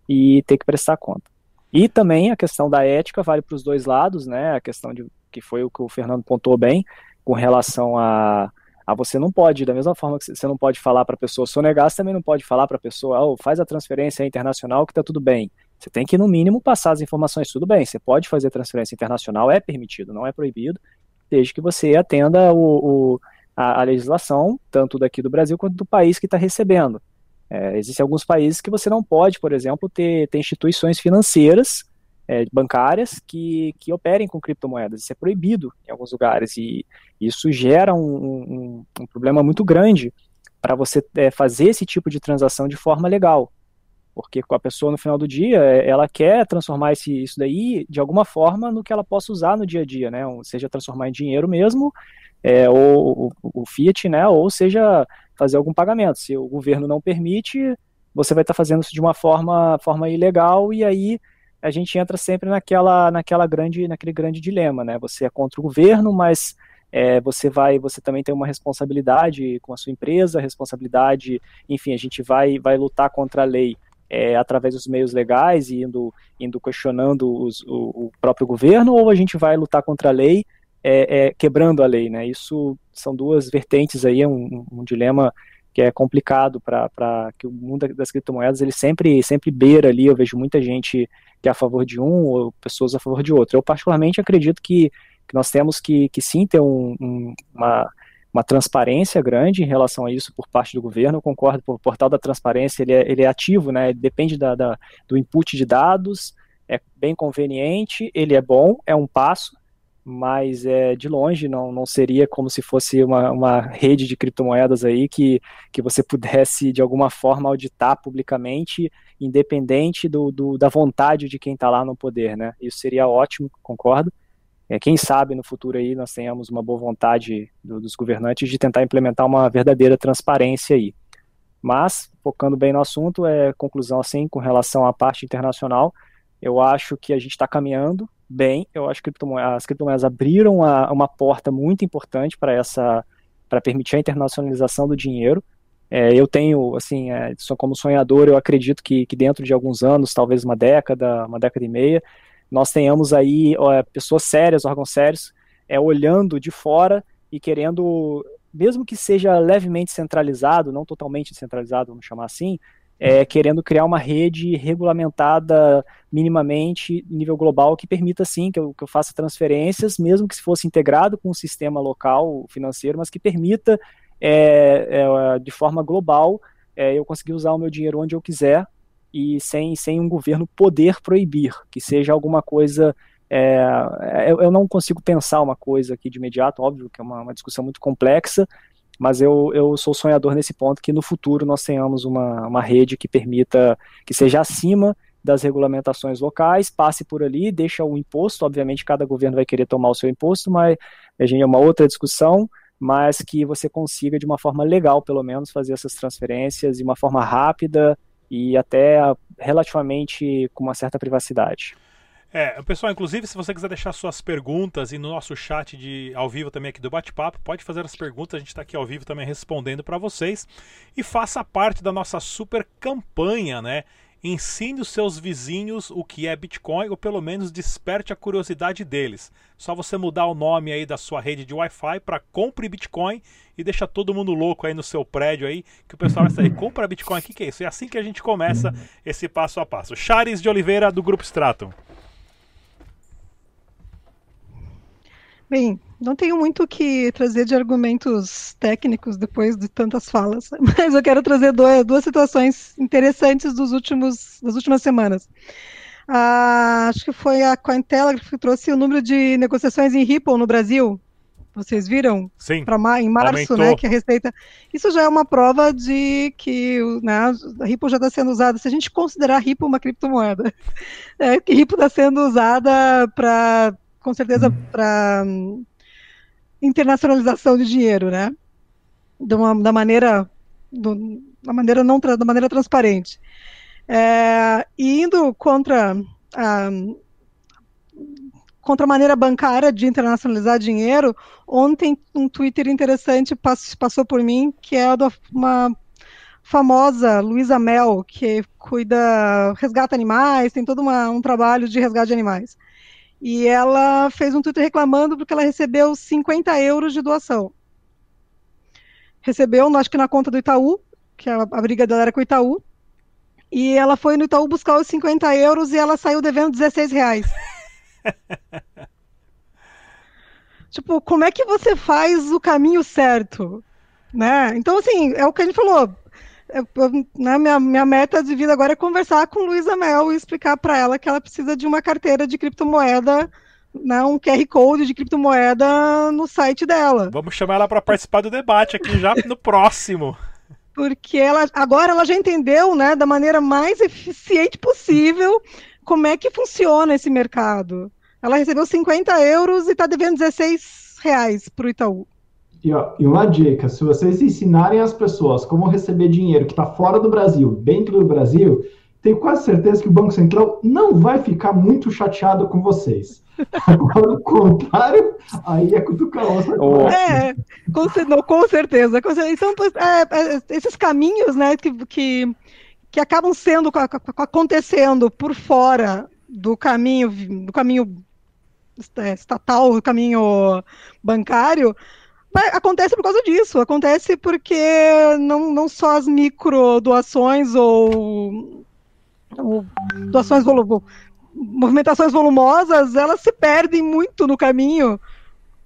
e ter que prestar conta. E também a questão da ética vale para os dois lados, né? A questão de que foi o que o Fernando pontou bem com relação a, a você não pode, da mesma forma que você não pode falar para a pessoa sonegar, você também não pode falar para a pessoa, oh, faz a transferência internacional que está tudo bem. Você tem que, no mínimo, passar as informações. Tudo bem, você pode fazer transferência internacional, é permitido, não é proibido, desde que você atenda o, o a, a, legislação, tanto daqui do Brasil quanto do país que está recebendo. É, existem alguns países que você não pode, por exemplo, ter, ter instituições financeiras, é, bancárias, que, que operem com criptomoedas. Isso é proibido em alguns lugares, e isso gera um, um, um problema muito grande para você é, fazer esse tipo de transação de forma legal porque a pessoa no final do dia é, ela quer transformar esse, isso daí de alguma forma no que ela possa usar no dia a dia, né? Seja transformar em dinheiro mesmo, é, ou o fiat, né? Ou seja fazer algum pagamento. Se o governo não permite, você vai estar fazendo isso de uma forma, forma ilegal e aí a gente entra sempre naquela, naquela grande, naquele grande dilema, né? Você é contra o governo, mas é, você vai, você também tem uma responsabilidade com a sua empresa, responsabilidade, enfim, a gente vai, vai lutar contra a lei é, através dos meios legais e indo, indo questionando os, o, o, próprio governo, ou a gente vai lutar contra a lei é, é, quebrando a lei, né? Isso são duas vertentes aí, um, um dilema que é complicado para que o mundo das criptomoedas ele sempre sempre beira ali. Eu vejo muita gente que é a favor de um ou pessoas a favor de outro. Eu particularmente acredito que, que nós temos que, que sim ter um, um, uma uma transparência grande em relação a isso por parte do governo. Eu concordo, o portal da transparência ele é, ele é ativo, né? Ele depende da, da, do input de dados, é bem conveniente, ele é bom, é um passo, mas é, de longe não, não seria como se fosse uma, uma rede de criptomoedas aí que, que você pudesse de alguma forma auditar publicamente, independente do, do da vontade de quem está lá no poder, né? Isso seria ótimo, concordo. É, quem sabe no futuro aí nós tenhamos uma boa vontade do, dos governantes de tentar implementar uma verdadeira transparência aí. Mas, focando bem no assunto, é conclusão assim, com relação à parte internacional, eu acho que a gente está caminhando bem. Eu acho que as criptomoedas abriram uma, porta muito importante para essa, para permitir a internacionalização do dinheiro. É, eu tenho, assim, é, como sonhador, eu acredito que, que dentro de alguns anos, talvez uma década, uma década e meia, nós tenhamos aí ó, pessoas sérias, órgãos sérios, é, olhando de fora e querendo, mesmo que seja levemente centralizado, não totalmente centralizado, vamos chamar assim, é, querendo criar uma rede regulamentada minimamente nível global que permita sim que eu, que eu faça transferências, mesmo que se fosse integrado com um sistema local financeiro, mas que permita é, é, de forma global é, eu conseguir usar o meu dinheiro onde eu quiser e sem, sem um governo poder proibir, que seja alguma coisa é, eu, eu, não consigo pensar uma coisa aqui de imediato, óbvio que é uma, uma discussão muito complexa, mas eu, eu sou sonhador nesse ponto que no futuro nós tenhamos uma, uma rede que permita, que seja acima das regulamentações locais, passe por ali, deixa o imposto, obviamente cada governo vai querer tomar o seu imposto, mas a gente é uma outra discussão, mas que você consiga de uma forma legal, pelo menos, fazer essas transferências de uma forma rápida e até relativamente com uma certa privacidade. É, pessoal, inclusive, se você quiser deixar suas perguntas e no nosso chat de ao vivo também aqui do bate-papo, pode fazer as perguntas, a gente está aqui ao vivo também respondendo para vocês. E faça parte da nossa super campanha, né? Ensine os seus vizinhos o que é Bitcoin ou pelo menos desperte a curiosidade deles. Só você mudar o nome aí da sua rede de Wi-Fi para compre Bitcoin e deixa todo mundo louco aí no seu prédio aí, que o pessoal vai sair, compra Bitcoin, o que, que é isso? É assim que a gente começa esse passo a passo. Chares de Oliveira do Grupo Stratum. Bem, não tenho muito o que trazer de argumentos técnicos depois de tantas falas, mas eu quero trazer duas, duas situações interessantes dos últimos, das últimas semanas. Ah, acho que foi a Cointelegraph que trouxe o número de negociações em Ripple no Brasil. Vocês viram? Sim. Pra, em março, né? Que a receita. Isso já é uma prova de que né, a Ripple já está sendo usada. Se a gente considerar a Ripple uma criptomoeda, é, que Ripple está sendo usada para com certeza para hum, internacionalização de dinheiro, né? Uma, da maneira do, da maneira não da maneira transparente. É, e indo contra a contra a maneira bancária de internacionalizar dinheiro, ontem um Twitter interessante passou por mim, que é de uma famosa Luísa Mel, que cuida, resgata animais, tem todo uma, um trabalho de resgate de animais. E ela fez um Twitter reclamando porque ela recebeu 50 euros de doação. Recebeu, acho que na conta do Itaú, que a, a briga dela era com o Itaú. E ela foi no Itaú buscar os 50 euros e ela saiu devendo 16 reais. tipo, como é que você faz o caminho certo? Né? Então, assim, é o que a gente falou eu, né, minha, minha meta de vida agora é conversar com Luísa Mel e explicar para ela que ela precisa de uma carteira de criptomoeda, né, um QR Code de criptomoeda no site dela. Vamos chamar ela para participar do debate aqui já no próximo. Porque ela agora ela já entendeu, né, da maneira mais eficiente possível como é que funciona esse mercado. Ela recebeu 50 euros e está devendo 16 reais para o Itaú. E, ó, e uma dica: se vocês ensinarem as pessoas como receber dinheiro que está fora do Brasil, dentro do Brasil, tenho quase certeza que o Banco Central não vai ficar muito chateado com vocês. Agora, o contrário, aí é cutucar ossa. É, com, não, com certeza. Então, é, é, esses caminhos né, que, que, que acabam sendo, acontecendo por fora do caminho, do caminho é, estatal, do caminho bancário, acontece por causa disso. Acontece porque não, não só as micro doações ou, ou doações volu movimentações volumosas, elas se perdem muito no caminho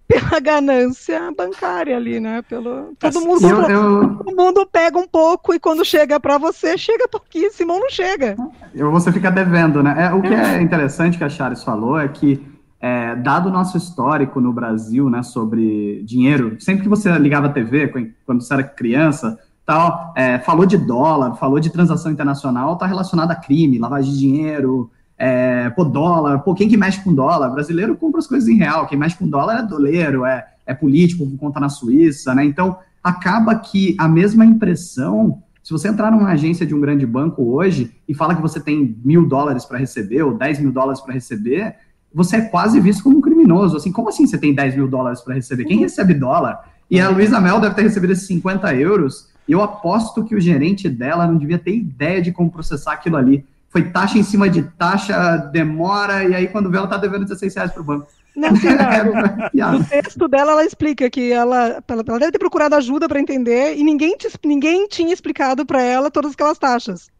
pela ganância bancária ali, né? Pelo todo mundo, eu, eu... todo mundo pega um pouco e quando chega para você chega pouquíssimo ou não chega. Você fica devendo, né? É, o que é interessante que a Charles falou é que é, dado o nosso histórico no Brasil, né, sobre dinheiro, sempre que você ligava a TV, quando você era criança, tal, é, falou de dólar, falou de transação internacional, está relacionado a crime, lavagem de dinheiro, é, pô, dólar, pô, quem que mexe com dólar? Brasileiro compra as coisas em real, quem mexe com dólar é doleiro, é, é político conta na Suíça, né? Então, acaba que a mesma impressão, se você entrar numa agência de um grande banco hoje e fala que você tem mil dólares para receber ou 10 mil dólares para receber, você é quase visto como um criminoso. Assim, como assim você tem 10 mil dólares para receber? Quem recebe dólar? E a Luísa Mel deve ter recebido esses 50 euros, e eu aposto que o gerente dela não devia ter ideia de como processar aquilo ali foi taxa em cima de taxa, demora, e aí quando vê ela tá devendo 16 reais pro banco. Não, é, no texto dela, ela explica que ela, ela, ela deve ter procurado ajuda para entender e ninguém, te, ninguém tinha explicado para ela todas aquelas taxas.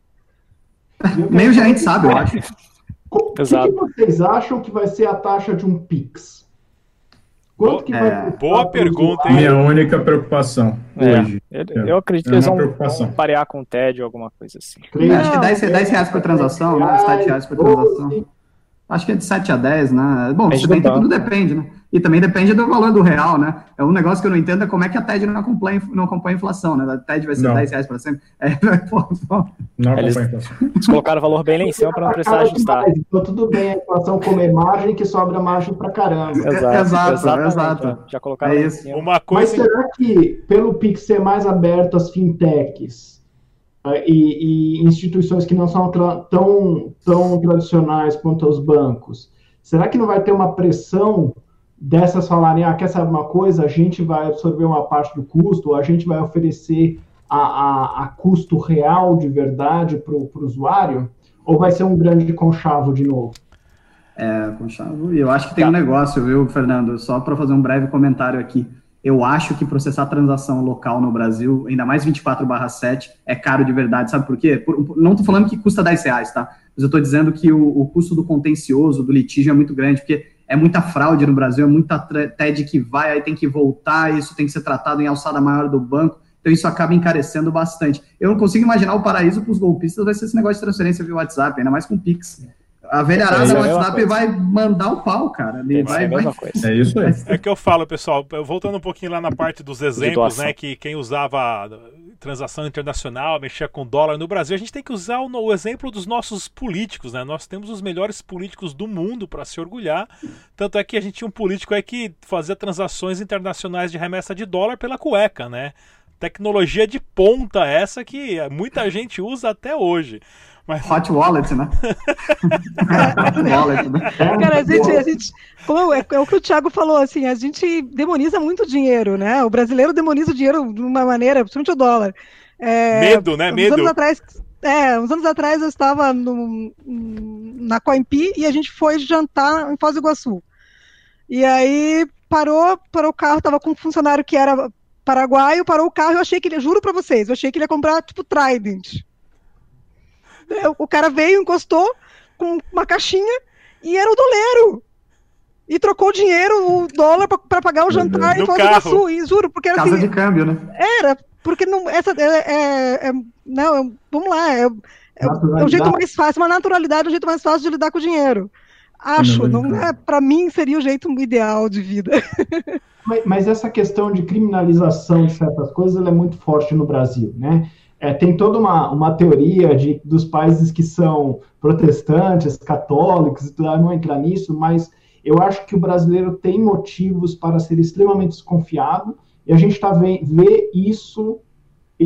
Nem o gerente sabe, eu acho. O que, que, vocês acham que vai ser a taxa de um Pix? Quanto que vai é, boa pergunta, hein? Minha única preocupação é, hoje. Eu, é. eu acredito é que eles vão, vão parear com o TED ou alguma coisa assim. Não, acho que 10, 10 reais por transação, né? 7 reais por transação. Acho que é de 7 a 10, né? Bom, bem, tudo depende, né? E também depende do valor do real, né? É um negócio que eu não entendo é como é que a TED não acompanha, não acompanha a inflação, né? A TED vai ser não. 10 reais para sempre. É, pô, pô. Não acompanha a inflação. Eles colocaram o valor bem lá em cima para não precisar ajustar. Então tudo bem a inflação comer margem, que sobra margem para caramba. Exato, exato, exato. Já colocaram é isso. Uma coisa... Mas será que, pelo Pix ser mais aberto às fintechs, e, e, instituições que não são tão, tão tradicionais quanto os bancos, será que não vai ter uma pressão dessas falarem, ah, quer saber uma coisa, a gente vai absorver uma parte do custo, ou a gente vai oferecer a, a, a custo real de verdade para o usuário, ou vai ser um grande conchavo de novo? É, conchavo, e eu acho que tem um negócio, viu, Fernando, só para fazer um breve comentário aqui. Eu acho que processar transação local no Brasil, ainda mais 24/7, é caro de verdade. Sabe por quê? Por, não estou falando que custa 10 reais, tá? Mas eu estou dizendo que o, o, custo do contencioso, do litígio, é muito grande, porque é muita fraude no Brasil, é muita TED que vai, aí tem que voltar, isso tem que ser tratado em alçada maior do banco. Então isso acaba encarecendo bastante. Eu não consigo imaginar o paraíso para os golpistas vai ser esse negócio de transferência via WhatsApp, ainda mais com Pix. A velharada no WhatsApp vai mandar o pau, cara. Ele vai, vai... É isso aí. É que eu falo, pessoal, voltando um pouquinho lá na parte dos exemplos, né? Que quem usava transação internacional, mexia com dólar no Brasil, a gente tem que usar o, o exemplo dos nossos políticos, né? Nós temos os melhores políticos do mundo para se orgulhar. Tanto é que a gente tinha um político aí que fazia transações internacionais de remessa de dólar pela cueca, né? Tecnologia de ponta essa que muita gente usa até hoje. Mas... Hot wallet, né? Hot wallet, né? Cara, a gente, a gente como é, é, o que o Thiago falou, assim, a gente demoniza muito dinheiro, né? O brasileiro demoniza o dinheiro de uma maneira, principalmente o dólar. É, Medo, né? Medo. Anos atrás, é, uns anos atrás eu estava no, na Coimpi e a gente foi jantar em Foz do Iguaçu. E aí parou, parou o carro, tava com um funcionário que era paraguaio, parou o carro e eu achei que ele, juro para vocês, eu achei que ele ia comprar tipo Trident. O cara veio, encostou com uma caixinha e era o doleiro. E trocou o dinheiro, o dólar, para pagar o jantar no em Sul. E juro, porque era Casa assim, de câmbio, né? Era, porque não. Essa, é, é, é não, vamos lá, é, é, é, o jeito mais fácil, uma naturalidade é o jeito mais fácil de lidar com o dinheiro. Acho, não é, para mim seria o jeito ideal de vida. Mas, mas, essa questão de criminalização de certas coisas é muito forte no Brasil, né? É, tem toda uma, uma teoria de, dos países que são protestantes, católicos, tudo, não entrar nisso, mas eu acho que o brasileiro tem motivos para ser extremamente desconfiado, e a gente está vê isso,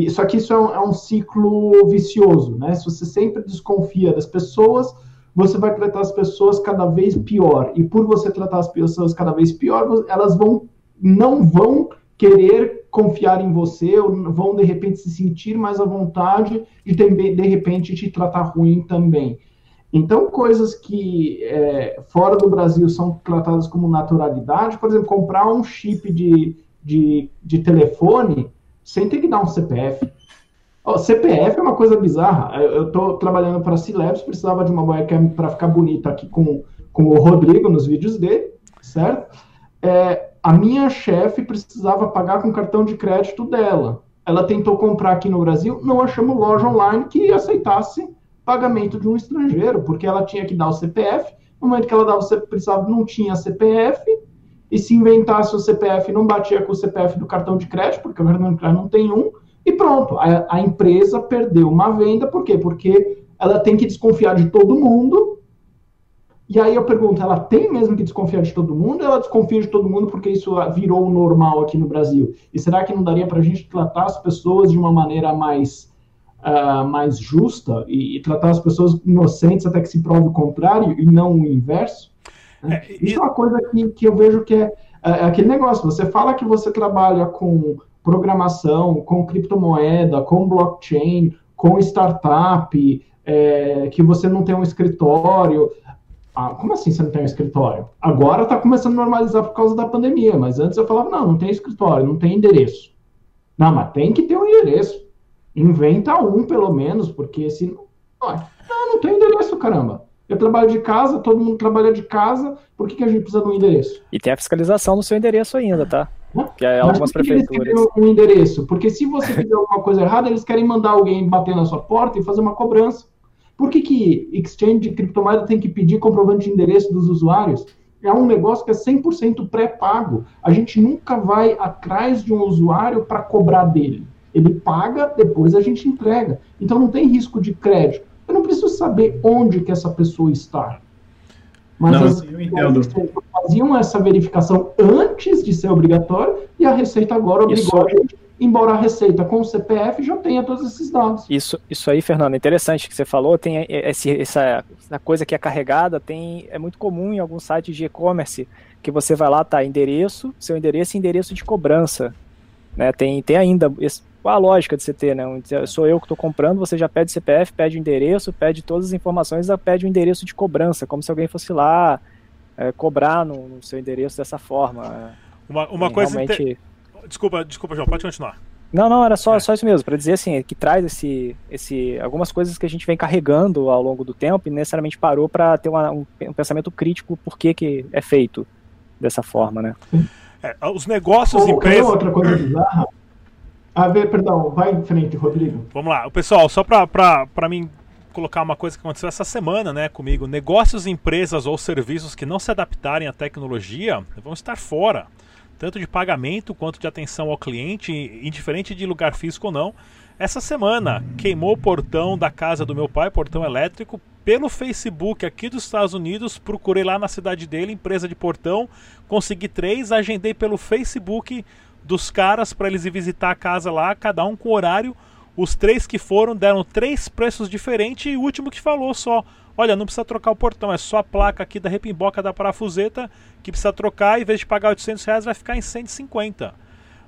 só que isso é um, é um ciclo vicioso, né? Se você sempre desconfia das pessoas, você vai tratar as pessoas cada vez pior, e por você tratar as pessoas cada vez pior, elas vão não vão querer confiar em você, ou vão de repente se sentir mais à vontade e também, de repente te tratar ruim também. Então, coisas que é, fora do Brasil são tratadas como naturalidade, por exemplo, comprar um chip de, de, de telefone sem ter que dar um CPF. Oh, CPF é uma coisa bizarra. Eu estou trabalhando para a C-Labs, precisava de uma webcam para ficar bonita aqui com, com o Rodrigo nos vídeos dele, certo? É, a minha chefe precisava pagar com cartão de crédito dela. Ela tentou comprar aqui no Brasil, não achamos loja online que aceitasse pagamento de um estrangeiro, porque ela tinha que dar o CPF, no momento que ela dava, precisava, não tinha CPF, e se inventasse o CPF, não batia com o CPF do cartão de crédito, porque o cartão de crédito não tem um, e pronto, a, a empresa perdeu uma venda, por quê? Porque ela tem que desconfiar de todo mundo, e aí eu pergunto, ela tem mesmo que desconfiar de todo mundo ou ela desconfia de todo mundo porque isso virou normal aqui no Brasil? E será que não daria para a gente tratar as pessoas de uma maneira mais, uh, mais justa e, e, tratar as pessoas inocentes até que se prove o contrário e não o inverso? Né? É, isso é uma coisa que, que eu vejo que é, é aquele negócio. Você fala que você trabalha com programação, com criptomoeda, com blockchain, com startup, é, que você não tem um escritório. Ah, como assim você não tem um escritório? Agora está começando a normalizar por causa da pandemia, mas antes eu falava, não, não tem escritório, não tem endereço. Não, mas tem que ter um endereço. Inventa um, pelo menos, porque se não, não tem endereço, caramba. Eu trabalho de casa, todo mundo trabalha de casa, por que, que a gente precisa de um endereço? E tem a fiscalização do seu endereço ainda, tá? Que é algumas Mas prefeituras. um endereço? Porque se você fizer alguma coisa errada, eles querem mandar alguém bater na sua porta e fazer uma cobrança. Por que, que exchange de criptomoeda tem que pedir comprovante de endereço dos usuários? É um negócio que é 100% pré-pago. A gente nunca vai atrás de um usuário para cobrar dele. Ele paga, depois a gente entrega. Então não tem risco de crédito. Eu não preciso saber onde que essa pessoa está. Mas não, as pessoas faziam essa verificação antes de ser obrigatório e a Receita agora obrigou a gente embora a Receita com o CPF já tenha todos esses dados. Isso, isso aí, Fernando, interessante que você falou, tem esse, essa, essa coisa que é carregada, tem, é muito comum em alguns sites de e-commerce, que você vai lá, tá, endereço, seu endereço e endereço de cobrança, né, tem, tem ainda, esse, qual a lógica de você ter, né, sou eu que estou comprando, você já pede CPF, pede o endereço, pede todas as informações, pede o endereço de cobrança, como se alguém fosse lá é, cobrar no, no, seu endereço dessa forma. Uma, uma coisa... Realmente... Inter Desculpa, desculpa, João, pode continuar. Não, não, era só, é. só isso mesmo, para dizer assim, que traz esse, esse, algumas coisas que a gente vem carregando ao longo do tempo e necessariamente parou para ter uma, um, um, pensamento crítico por que, que é feito dessa forma, né? É, os negócios, Ou, empresas... outra coisa bizarra? Ah, ver, perdão, vai em frente, Rodrigo. Vamos lá, o pessoal, só para mim colocar uma coisa que aconteceu essa semana, né, comigo, negócios, empresas ou serviços que não se adaptarem à tecnologia vão estar fora tanto de pagamento quanto de atenção ao cliente, indiferente de lugar físico ou não. Essa semana queimou o portão da casa do meu pai, portão elétrico, pelo Facebook aqui dos Estados Unidos. Procurei lá na cidade dele, empresa de portão, consegui três, agendei pelo Facebook dos caras para eles ir visitar a casa lá, cada um com horário. Os três que foram deram três preços diferentes e o último que falou só: Olha, não precisa trocar o portão, é só a placa aqui da repimboca da parafuseta que precisa trocar, em vez de pagar 800 reais, vai ficar em 150.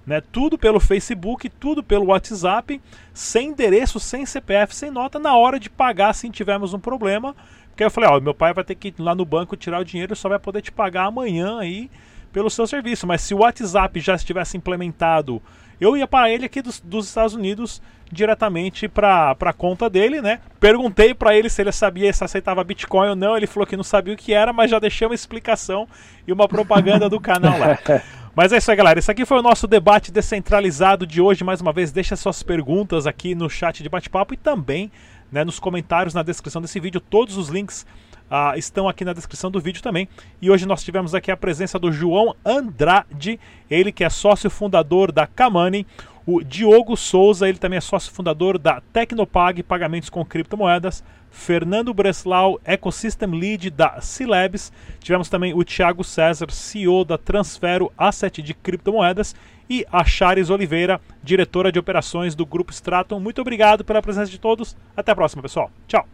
Né? Tudo pelo Facebook, tudo pelo WhatsApp, sem endereço, sem CPF, sem nota, na hora de pagar se tivermos um problema. Porque eu falei, ó, meu pai vai ter que ir lá no banco tirar o dinheiro, só vai poder te pagar amanhã aí pelo seu serviço. Mas se o WhatsApp já estivesse implementado, eu ia para ele aqui dos, dos Estados Unidos diretamente para a conta dele, né? Perguntei para ele se ele sabia se aceitava Bitcoin ou não. Ele falou que não sabia o que era, mas já deixei uma explicação e uma propaganda do canal lá. Mas é isso aí, galera. Esse aqui foi o nosso debate descentralizado de hoje. Mais uma vez, deixa suas perguntas aqui no chat de bate-papo e também né, nos comentários na descrição desse vídeo. Todos os links uh, estão aqui na descrição do vídeo também. E hoje nós tivemos aqui a presença do João Andrade, ele que é sócio fundador da Kamani. O Diogo Souza, ele também é sócio fundador da Tecnopag, pagamentos com criptomoedas. Fernando Breslau, Ecosystem Lead da C-Labs. Tivemos também o Thiago César, CEO da Transfero Asset de criptomoedas. E a Chares Oliveira, diretora de operações do Grupo Stratum. Muito obrigado pela presença de todos. Até a próxima, pessoal. Tchau.